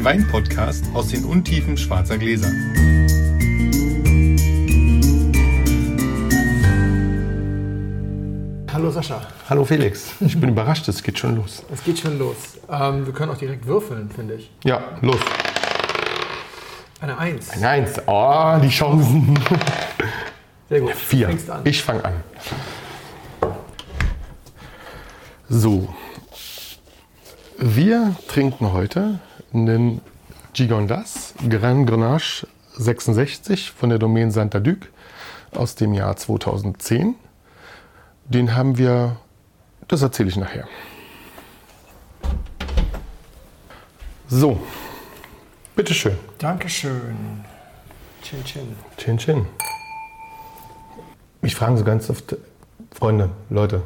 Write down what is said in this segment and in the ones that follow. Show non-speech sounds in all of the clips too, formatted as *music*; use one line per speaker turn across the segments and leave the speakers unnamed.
den Wein-Podcast aus den Untiefen schwarzer Gläser.
Hallo Sascha.
Hallo Felix. Ich bin überrascht, es geht schon los.
Es geht schon los. Ähm, wir können auch direkt würfeln, finde ich.
Ja, los.
Eine Eins.
Eine Eins. Oh, die Chancen.
Sehr gut.
Vier.
Du fängst an.
Ich fange an. So. Wir trinken heute einen Gigondas Grand Grenache 66 von der Domaine Santa Duc aus dem Jahr 2010. Den haben wir, das erzähle ich nachher. So, bitteschön.
Dankeschön. Chin Chin.
Chin Chin. Mich fragen so ganz oft Freunde, Leute,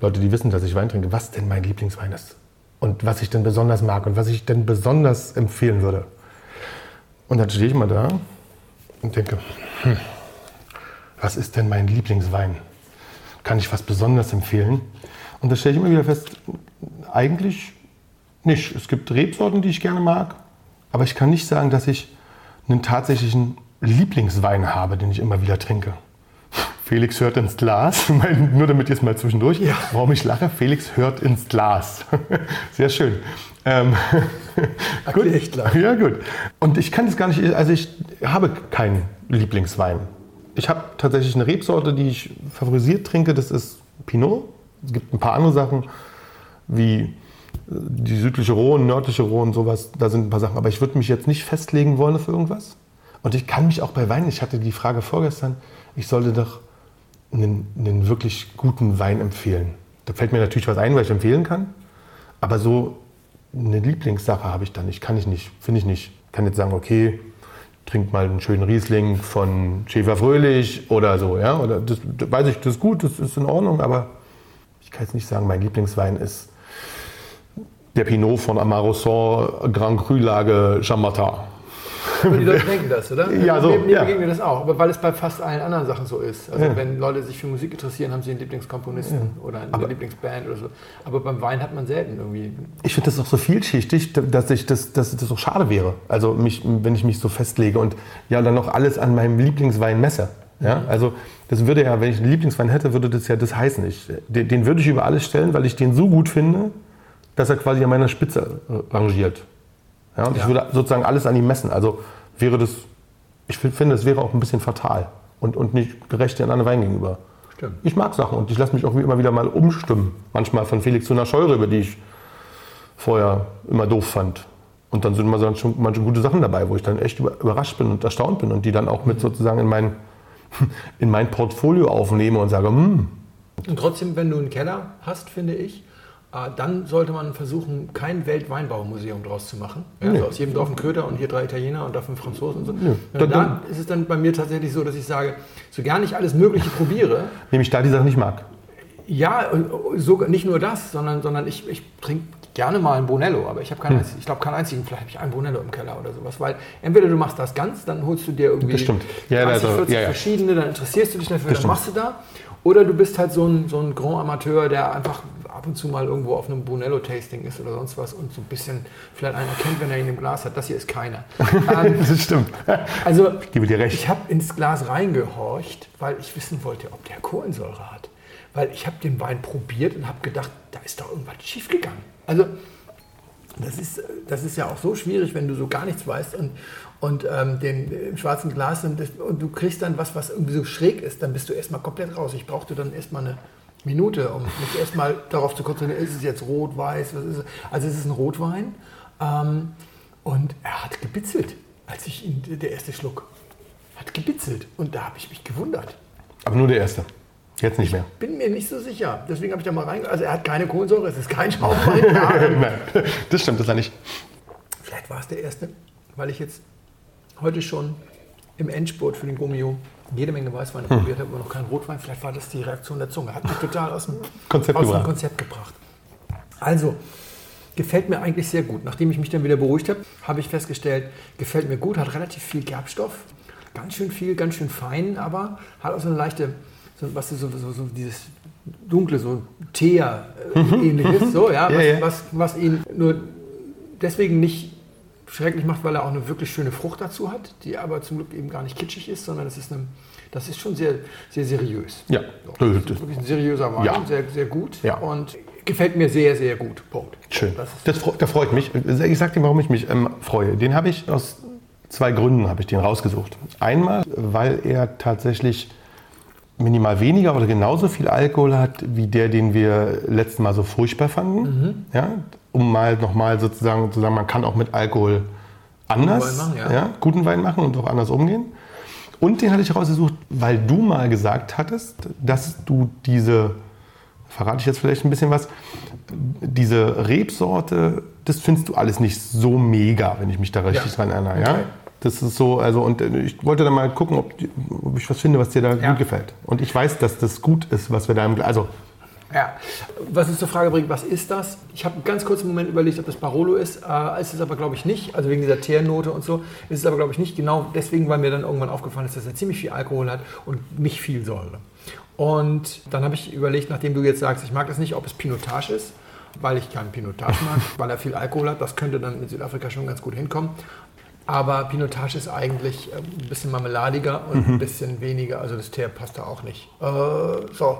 Leute, die wissen, dass ich Wein trinke, was denn mein Lieblingswein ist. Und was ich denn besonders mag und was ich denn besonders empfehlen würde. Und dann stehe ich mal da und denke, hm, was ist denn mein Lieblingswein? Kann ich was besonders empfehlen? Und da stelle ich immer wieder fest, eigentlich nicht. Es gibt Rebsorten, die ich gerne mag, aber ich kann nicht sagen, dass ich einen tatsächlichen Lieblingswein habe, den ich immer wieder trinke. Felix hört ins Glas. *laughs* Nur damit ihr es mal zwischendurch.
Ja.
Warum ich lache? Felix hört ins Glas. *laughs* Sehr schön. Ähm,
Erklär ich gleich.
Ja, gut. Und ich kann es gar nicht, also ich habe keinen Lieblingswein. Ich habe tatsächlich eine Rebsorte, die ich favorisiert trinke, das ist Pinot. Es gibt ein paar andere Sachen, wie äh, die südliche Rhone, nördliche Rhone, sowas, da sind ein paar Sachen. Aber ich würde mich jetzt nicht festlegen wollen für irgendwas. Und ich kann mich auch bei Wein, ich hatte die Frage vorgestern, ich sollte doch einen, einen wirklich guten Wein empfehlen. Da fällt mir natürlich was ein, was ich empfehlen kann. Aber so eine Lieblingssache habe ich da nicht, kann ich nicht, finde ich nicht. Ich kann jetzt sagen, okay, trink mal einen schönen Riesling von Schäfer Fröhlich oder so, ja. Oder das, das weiß ich, das ist gut, das ist in Ordnung, aber ich kann jetzt nicht sagen, mein Lieblingswein ist der Pinot von Amarosson Grand Cru Lage Chambertin.
Aber die Leute *laughs* denken das, oder?
Ja, so,
Mir,
ja.
begegnet das auch, aber weil es bei fast allen anderen Sachen so ist. Also
Ja.
wenn Leute sich für Musik interessieren, haben sie einen Lieblingskomponisten oder eine Lieblingsband oder so. Aber beim Wein hat man selten irgendwie.
Ich finde das auch so vielschichtig, dass, ich das, dass das auch schade wäre. Also mich, wenn ich mich so festlege und ja dann noch alles an meinem Lieblingswein messe. Ja? Also das würde ja, wenn ich einen Lieblingswein hätte, würde das ja das heißen. Ich, den, den würde ich über alles stellen, weil ich den so gut finde, dass er quasi an meiner Spitze äh, rangiert. Ja? Und ich
Ja.
würde sozusagen alles an ihm messen. Also wäre das, ich finde, es wäre auch ein bisschen fatal und, und nicht gerecht den anderen Wein gegenüber.
Stimmt.
Ich mag Sachen und ich lasse mich auch immer wieder mal umstimmen. Manchmal von Felix zu einer Scheurebe, die ich vorher immer doof fand. Und dann sind mal schon manche gute Sachen dabei, wo ich dann echt über- überrascht bin und erstaunt bin und die dann auch mit sozusagen in mein, *laughs* in mein Portfolio aufnehme und sage, hm,
Und trotzdem, wenn du einen Keller hast, finde ich, dann sollte man versuchen, kein Weltweinbaumuseum draus zu machen. Ja,
Nee.
also aus jedem Dorf ein Köter und hier drei Italiener und da fünf Franzosen und so. Ja,
Dann-
da ist es dann bei mir tatsächlich so, dass ich sage, so gern ich alles Mögliche probiere,
nehme ich da die Sache nicht mag.
ja, und sogar nicht nur das, sondern, sondern ich, ich trinke gerne mal ein Brunello, aber ich habe keinen, einzigen- ich glaube keinen einzigen, vielleicht habe ich einen Brunello im Keller oder sowas, weil entweder du machst das ganz, dann holst du dir irgendwie
Das stimmt. Ja,
30,
also,
40
ja, ja.
verschiedene, dann interessierst du dich dafür,
Das
dann
stimmt.
machst du da. Oder du bist halt so ein, so ein Grand Amateur, der einfach ab und zu mal irgendwo auf einem Brunello-Tasting ist oder sonst was und so ein bisschen vielleicht einen erkennt, wenn er ihn im Glas hat. Das hier ist keiner. *laughs* ähm,
Das stimmt.
also
Ich gebe dir recht.
ich habe ins Glas reingehorcht, weil ich wissen wollte, ob der Kohlensäure hat. Weil ich habe den Wein probiert und habe gedacht, da ist doch irgendwas schiefgegangen. Also das ist, das ist ja auch so schwierig, wenn du so gar nichts weißt und, und ähm, den äh, im schwarzen Glas und, und du kriegst dann was, was irgendwie so schräg ist, dann bist du erstmal komplett raus. Ich brauchte dann erstmal eine Minute, um mich erstmal darauf zu konzentrieren, ist es jetzt rot, weiß, was ist es? Also es ist ein Rotwein ähm, und er hat gebitzelt, als ich ihn, der erste Schluck hat gebitzelt und da habe ich mich gewundert.
Aber nur der erste. Jetzt nicht mehr.
Bin mir nicht so sicher. Deswegen habe ich da mal rein. Also er hat keine Kohlensäure, es ist kein Schaumwein. *laughs*
Nein, das stimmt, das ist nicht.
Vielleicht war es der erste, weil ich jetzt heute schon im Endspurt für den Gomio jede Menge Weißweine probiert habe, aber noch keinen Rotwein. Vielleicht war das die Reaktion der Zunge. Hat mich total aus dem
Konzept
aus dem. Konzept gebracht. Also, gefällt mir eigentlich sehr gut. Nachdem ich mich dann wieder beruhigt habe, habe ich festgestellt, gefällt mir gut, hat relativ viel Gerbstoff. Ganz schön viel, ganz schön fein, aber hat auch so eine leichte, so, was ist so, so, so dieses dunkle, so Teer-ähnliches, so, ja, *laughs*
Ja,
was,
ja.
Was, was ihn nur deswegen nicht schrecklich macht, weil er auch eine wirklich schöne Frucht dazu hat, die aber zum Glück eben gar nicht kitschig ist, sondern es ist, eine, das ist schon sehr, sehr seriös.
Ja.
So, das ist wirklich ein seriöser Wein,
Ja.
sehr, sehr gut
Ja.
und gefällt mir sehr, sehr gut. Punkt.
Schön.
Das
Das, fre- da freut mich. Ich sag dir, warum ich mich ähm, freue. Den habe ich aus zwei Gründen habe ich den rausgesucht. Einmal, weil er tatsächlich minimal weniger oder genauso viel Alkohol hat wie der, den wir letztes Mal so furchtbar fanden.
Mhm.
Ja, um mal nochmal sozusagen zu sagen, man kann auch mit Alkohol anders,
Wein machen, ja.
guten Wein machen und auch anders umgehen. Und den hatte ich rausgesucht, weil du mal gesagt hattest, dass du diese, verrate ich jetzt vielleicht ein bisschen was, diese Rebsorte, das findest du alles nicht so mega, wenn ich mich da richtig
Ja.
dran erinnere. Ja?
Okay.
Das ist so, also und äh, ich wollte dann mal gucken, ob, ob ich was finde, was dir da
Ja.
gut gefällt. Und ich weiß, dass das gut ist, was wir da im, also
Ja, was uns zur Frage bringt, was ist das? Ich habe einen ganz kurzen Moment überlegt, ob das Barolo ist. Äh, ist es aber, glaube ich, nicht. Also wegen dieser Teernote und so. Ist es aber, glaube ich, nicht. Genau deswegen, weil mir dann irgendwann aufgefallen ist, dass er ziemlich viel Alkohol hat und nicht viel Säure. Und dann habe ich überlegt, nachdem du jetzt sagst, ich mag das nicht, ob es Pinotage ist, weil ich keinen Pinotage *laughs* mag, weil er viel Alkohol hat. Das könnte dann in Südafrika schon ganz gut hinkommen. Aber Pinotage ist eigentlich äh, ein bisschen marmeladiger und ein bisschen weniger. Also das Teer passt da auch nicht. Äh, so.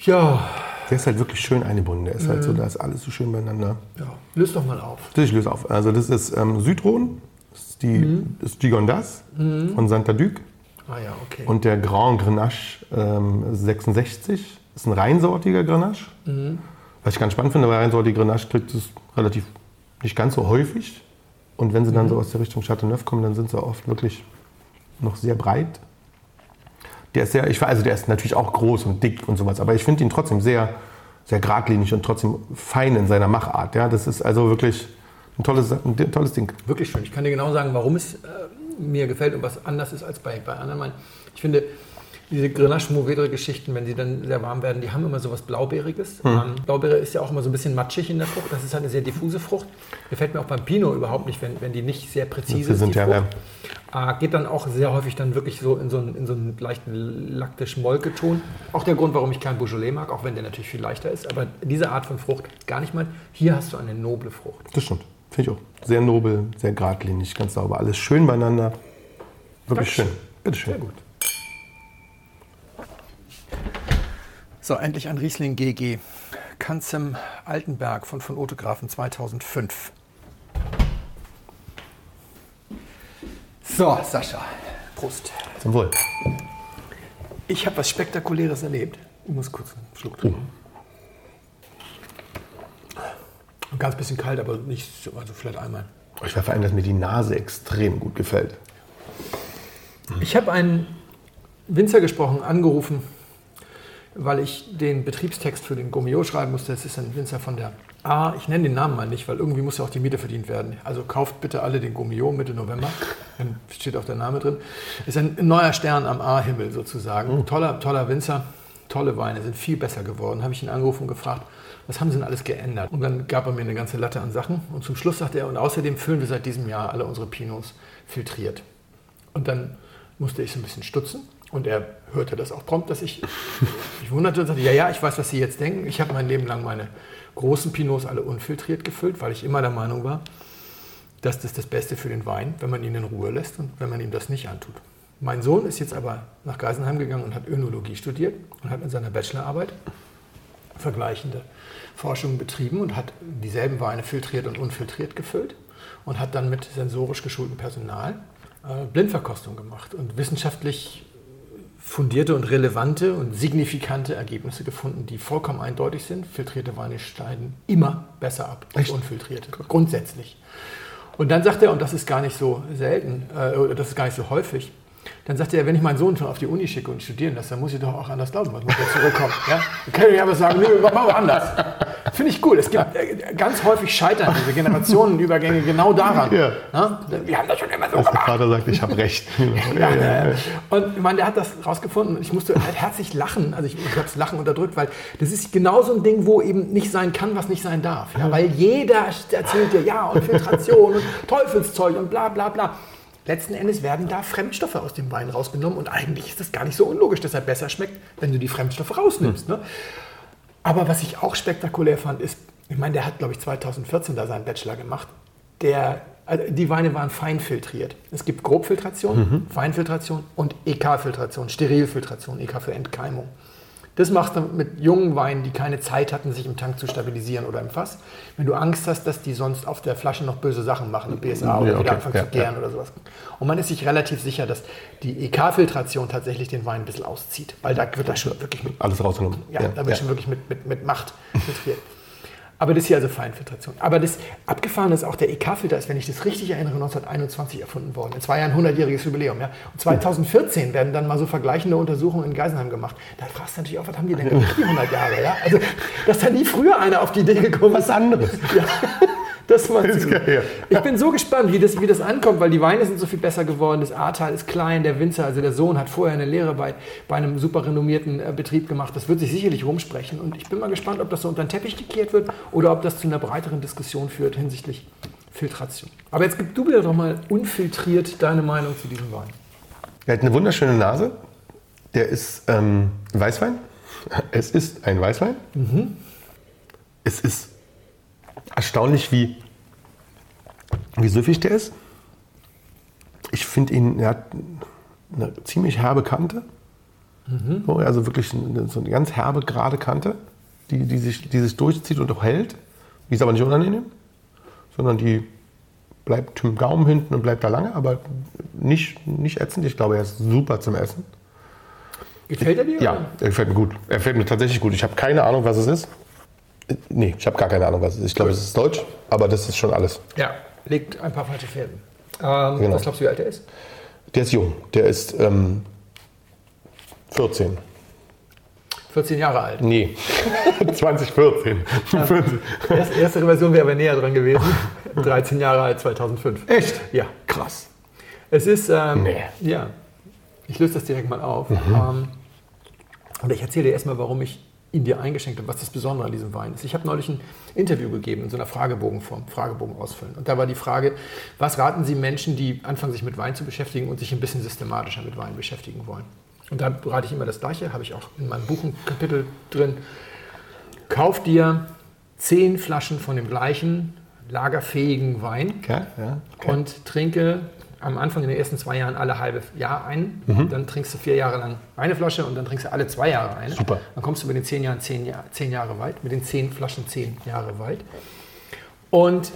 Ja,
der ist halt wirklich schön eingebunden. Der ist halt
Mhm.
so, da ist alles so schön beieinander.
Ja, löst doch mal auf.
Das ich löse auf. Also das ist ähm, Südron, das ist, die,
Mhm.
das ist Gigondas von Santa Duc.
Ah ja, okay.
Und der Grand Grenache ähm, 66 ist ein reinsortiger Grenache.
Mhm.
Was ich ganz spannend finde, weil reinsortige Grenache kriegt es relativ nicht ganz so häufig. Und wenn sie dann so
Mhm.
aus der Richtung Chateauneuf kommen, dann sind sie oft wirklich noch sehr breit. Der ist sehr, ich, weiß, also der ist natürlich auch groß und dick und sowas, aber ich finde ihn trotzdem sehr, sehr geradlinig und trotzdem fein in seiner Machart. Ja, das ist also wirklich ein tolles, ein tolles Ding.
Wirklich schön. Ich kann dir genau sagen, warum es äh, mir gefällt und was anders ist als bei, bei anderen. Ich finde, diese Grenache Mourvedre Geschichten, wenn sie dann sehr warm werden, die haben immer so was Blaubeeriges.
Hm.
Ähm, Blaubeere ist ja auch immer so ein bisschen matschig in der Frucht. Das ist halt eine sehr diffuse Frucht. Gefällt mir auch beim Pinot überhaupt nicht, wenn, wenn die nicht sehr präzise
sind
die
ja,
Frucht. Äh, geht dann auch sehr häufig dann wirklich so in so einen, in so einen leichten laktisch-Molketon. Auch der Grund, warum ich keinen Beaujolais mag, auch wenn der natürlich viel leichter ist. Aber diese Art von Frucht gar nicht mal. Hier hast du eine noble Frucht.
Das stimmt. Finde ich auch. Sehr nobel, sehr geradlinig, ganz sauber. Alles schön beieinander. Wirklich
Dankeschön.
schön. Bitte schön.
Sehr gut. So, endlich ein Riesling GG. Kanzem Altenberg von von Otegrafen 2005. So, Sascha. Prost.
Zum Wohl.
Ich habe was Spektakuläres erlebt. Ich muss kurz einen Schluck trinken. Ein ganz bisschen kalt, aber nicht, so- also vielleicht einmal.
Ich war vor allem, dass mir die Nase extrem gut gefällt.
Ich habe einen Winzer gesprochen, angerufen, weil ich den Betriebstext für den Gomio schreiben musste. Das ist ein Winzer von der A. Ich nenne den Namen mal nicht, weil irgendwie muss ja auch die Miete verdient werden. Also kauft bitte alle den Gomio Mitte November. Dann steht auch der Name drin. Ist ein neuer Stern am A-Himmel sozusagen. Toller, toller Winzer, tolle Weine, sind viel besser geworden. Habe ich ihn angerufen und gefragt, was haben sie denn alles geändert? Und dann gab er mir eine ganze Latte an Sachen. Und zum Schluss sagte er, und außerdem füllen wir seit diesem Jahr alle unsere Pinots filtriert. Und dann musste ich so ein bisschen stutzen. Und er hörte das auch prompt, dass ich *laughs* mich wunderte und sagte, ja, ja, ich weiß, was Sie jetzt denken. Ich habe mein Leben lang meine großen Pinots alle unfiltriert gefüllt, weil ich immer der Meinung war, dass das das Beste für den Wein, wenn man ihn in Ruhe lässt und wenn man ihm das nicht antut. Mein Sohn ist jetzt aber nach Geisenheim gegangen und hat Önologie studiert und hat in seiner Bachelorarbeit vergleichende Forschungen betrieben und hat dieselben Weine filtriert und unfiltriert gefüllt und hat dann mit sensorisch geschultem Personal äh, Blindverkostung gemacht und wissenschaftlich fundierte und relevante und signifikante Ergebnisse gefunden, die vollkommen eindeutig sind. Filtrierte Weine schneiden immer besser ab als unfiltrierte, grundsätzlich. Und dann sagt er, und das ist gar nicht so selten, äh, oder das ist gar nicht so häufig, dann sagt er, wenn ich meinen Sohn schon auf die Uni schicke und studieren lasse, dann muss ich doch auch anders glauben, was muss er zurückkommen. Ja? Dann kann ich aber sagen, nee, machen wir anders. Finde ich cool. Es gibt äh, ganz häufig scheitern diese Generationenübergänge genau daran.
Ja.
Ja? Wir haben das schon immer so
Dass der
gemacht.
Vater sagt, ich habe recht. *laughs*
Ja, ja. Und ich meine, der hat das rausgefunden und ich musste halt herzlich lachen. Also ich, ich habe das Lachen unterdrückt, weil das ist genau so ein Ding, wo eben nicht sein kann, was nicht sein darf. Weil jeder erzählt dir, ja, und Filtration und Teufelszeug und bla bla bla. Letzten Endes werden da Fremdstoffe aus dem Wein rausgenommen und eigentlich ist das gar nicht so unlogisch, dass er besser schmeckt, wenn du die Fremdstoffe rausnimmst. Ne? Aber was ich auch spektakulär fand, ist, ich meine, der hat, glaube ich, 2014 da seinen Bachelor gemacht. der, also die Weine waren fein filtriert. Es gibt Grobfiltration, Feinfiltration und EK-Filtration, Sterilfiltration, EK für Entkeimung. Das machst du mit jungen Weinen, die keine Zeit hatten, sich im Tank zu stabilisieren oder im Fass. Wenn du Angst hast, dass die sonst auf der Flasche noch böse Sachen machen, ein BSA oder
Ja,
wieder
okay,
anfangen
ja,
zu gären oder sowas. Und man ist sich relativ sicher, dass die EK-Filtration tatsächlich den Wein ein bisschen auszieht. Weil da wird das schon wirklich mit
Alles rausgenommen.
ja, da wird schon wirklich mit, mit, mit Macht filtriert. Aber das hier also Feinfiltration. Aber das Abgefahrene ist auch, der EK-Filter ist, wenn ich das richtig erinnere, 1921 erfunden worden. In zwei Jahren 100-jähriges Jubiläum. Ja? Und 2014 werden dann mal so vergleichende Untersuchungen in Geisenheim gemacht. Da fragst du natürlich auch, was haben die denn gemacht, die 100 Jahre? Ja? Also, dass da nie früher einer auf die Idee gekommen ist.
Was anderes.
Ja, das mal zu
ja.
Ich bin so gespannt, wie das, wie das ankommt, weil die Weine sind so viel besser geworden. Das Ahrtal ist klein, der Winzer, also der Sohn, hat vorher eine Lehre bei, bei einem super renommierten äh, Betrieb gemacht. Das wird sich sicherlich rumsprechen. Und ich bin mal gespannt, ob das so unter den Teppich gekehrt wird oder ob das zu einer breiteren Diskussion führt hinsichtlich Filtration. Aber jetzt gib du mir doch mal unfiltriert deine Meinung zu diesem Wein.
Er hat eine wunderschöne Nase. Der ist ähm, Weißwein. Es ist ein Weißwein. Es ist erstaunlich, wie, wie süffig der ist. Ich finde ihn, er hat eine ziemlich herbe Kante. So, also wirklich eine, so eine ganz herbe, gerade Kante, die, die, sich, die sich durchzieht und auch hält. Die ist aber nicht unangenehm, sondern die bleibt im Gaumen hinten und bleibt da lange, aber nicht, nicht ätzend. Ich glaube, er ist super zum Essen.
Gefällt er dir?
Ja,
oder?
er gefällt mir gut. Er gefällt mir tatsächlich gut. Ich habe keine Ahnung, was es ist. Nee, ich habe gar keine Ahnung, was es ist. Ich glaube, es ist Deutsch, aber das ist schon alles.
Ja. Legt ein paar falsche Fährten. Ähm,
Genau.
Was glaubst du, wie alt er ist?
Der ist jung. Der ist ähm, 14.
14 Jahre alt.
Nee, *laughs* 2014.
Erst, erste Version wäre aber näher dran gewesen. 13 Jahre alt, 2005.
Echt?
Ja.
Krass.
Es ist, ähm,
Nee.
ja, ich löse das direkt mal auf. Ähm, und ich erzähle dir erstmal, warum ich ihn dir eingeschenkt habe, was das Besondere an diesem Wein ist. Ich habe neulich ein Interview gegeben in so einer Fragebogenform, Fragebogen ausfüllen. Und da war die Frage, was raten Sie Menschen, die anfangen, sich mit Wein zu beschäftigen und sich ein bisschen systematischer mit Wein beschäftigen wollen? Und da rate ich immer das Gleiche, habe ich auch in meinem Buch ein Kapitel drin. Kauf dir zehn Flaschen von dem gleichen lagerfähigen Wein
Ja, ja.
und trinke am Anfang in den ersten zwei Jahren alle halbe Jahr ein.
Mhm.
Dann trinkst du vier Jahre lang eine Flasche und dann trinkst du alle zwei Jahre eine.
Super.
Dann kommst du mit den zehn Jahren zehn, Jahr, zehn Jahre weit, mit den zehn Flaschen zehn Jahre weit. Und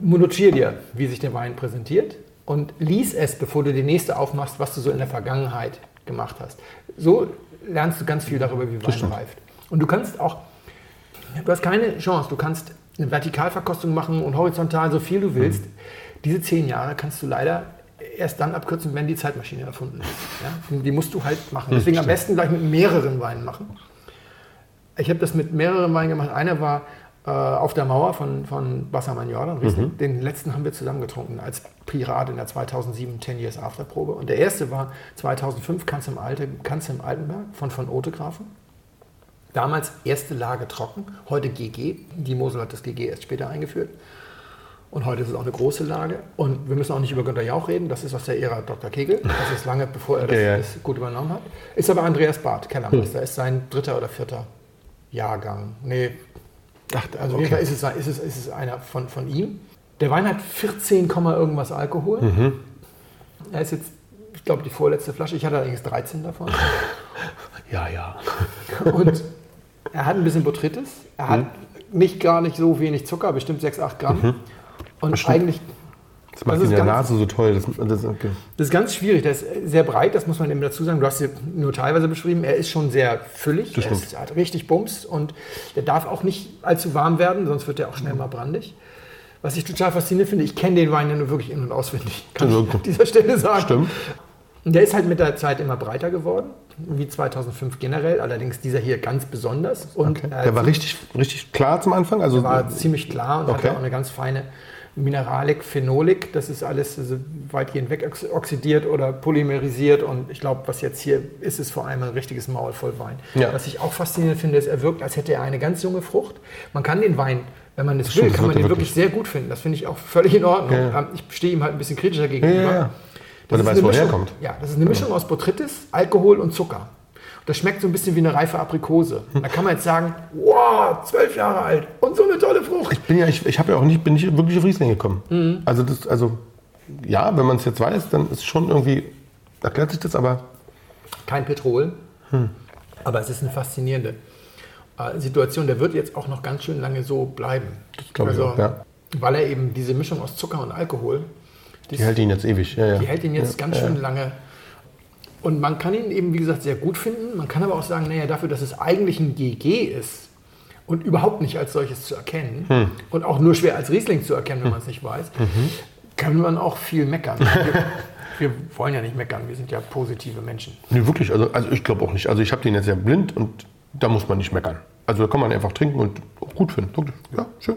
notier dir, wie sich der Wein präsentiert und lies es, bevor du die nächste aufmachst, was du so in der Vergangenheit gemacht hast. So lernst du ganz viel darüber, wie Wein reift. Und du kannst auch Du hast keine Chance. Du kannst eine Vertikalverkostung machen und horizontal so viel du willst. Diese zehn Jahre kannst du leider erst dann abkürzen, wenn die Zeitmaschine erfunden ist. Ja? Die musst du halt machen. Deswegen am besten gleich mit mehreren Weinen machen. Ich habe das mit mehreren Weinen gemacht. Einer war äh, auf der Mauer von, von Bassermann Jordan. Riesling. Den letzten haben wir zusammen getrunken als Pirat in der 2007 10 Years After Probe. Und der erste war 2005 Kanz im, Alte, Kanz im Altenberg von von Otegrafen. Damals erste Lage trocken, heute GG. Die Mosel hat das GG erst später eingeführt. Und heute ist es auch eine große Lage. Und wir müssen auch nicht über Günter Jauch reden. Das ist aus der Ära Dr. Kegel. Das ist lange bevor er das,
Ja, ja.
das gut übernommen hat. Ist aber Andreas Barth, Kellermeister. Ist sein dritter oder vierter Jahrgang. Nee,
Ach,
also Fall ist es, ist es, ist es einer von, von ihm. Der Wein hat 14, Komma irgendwas Alkohol. Er ist jetzt, ich glaube, die vorletzte Flasche. Ich hatte allerdings 13 davon. *laughs*
Ja, ja.
Und er hat ein bisschen Botrytis. Er hat nicht gar nicht so wenig Zucker, bestimmt 6, 8 Gramm. Und
Bestimmt.
eigentlich,
Das macht
Das
in der
ganz-
Nase so toll. Das, das, okay.
das ist ganz schwierig. Der ist sehr breit, das muss man eben dazu sagen. Du hast sie nur teilweise beschrieben. Er ist schon sehr füllig.
Das
er ist, hat richtig Bums und der darf auch nicht allzu warm werden, sonst wird er auch schnell mal brandig. Was ich total faszinierend finde, ich kenne den Wein ja nur wirklich in- und auswendig, kann ich an dieser Stelle sagen.
Stimmt.
Und der ist halt mit der Zeit immer breiter geworden, wie 2005 generell, allerdings dieser hier ganz besonders. Und
Okay. Der war richtig, richtig klar zum Anfang. Also,
war ziemlich klar und
Okay.
hatte auch eine ganz feine Mineralik, Phenolik. Das ist alles also weitgehend wegoxidiert oder polymerisiert. Und ich glaube, was jetzt hier ist, ist vor allem ein richtiges Maul voll Wein.
Ja.
Was ich auch faszinierend finde, ist, er wirkt, als hätte er eine ganz junge Frucht. Man kann den Wein, wenn man es will, kann man den wirklich sehr gut finden. Das finde ich auch völlig in Ordnung.
Ja, ja.
Ähm, Ich stehe ihm halt ein bisschen kritischer
ja,
gegenüber.
ja, ja. Weil
Das
du
ist
weißt, woher kommt.
Ja, das ist eine Mischung aus Botrytis, Alkohol und Zucker. Das schmeckt so ein bisschen wie eine reife Aprikose. Da kann man jetzt sagen, wow, zwölf Jahre alt und so eine tolle Frucht.
Ich bin ja, ich, ich habe ja auch nicht, bin nicht wirklich auf Riesling gekommen. Also das, also ja, wenn man es jetzt weiß, dann ist schon irgendwie, erklärt sich das, aber
Kein Petrol. Aber es ist eine faszinierende äh, Situation. Der wird jetzt auch noch ganz schön lange so bleiben. Das
glaub ich auch, ja.
Weil er eben diese Mischung aus Zucker und Alkohol,
die hält ihn jetzt ewig. Ja, ja.
die hält ihn jetzt ganz schön lange. Und man kann ihn eben, wie gesagt, sehr gut finden. Man kann aber auch sagen, naja, dafür, dass es eigentlich ein GG ist und überhaupt nicht als solches zu erkennen
Hm.
und auch nur schwer als Riesling zu erkennen, wenn man es nicht weiß,
Mhm.
kann man auch viel meckern. *laughs* Wir, wollen ja nicht meckern, wir sind ja positive Menschen.
Nee, wirklich, also, also ich glaube auch nicht. Also ich habe den jetzt ja blind und da muss man nicht meckern. Also da kann man einfach trinken und gut finden. Ja, schön.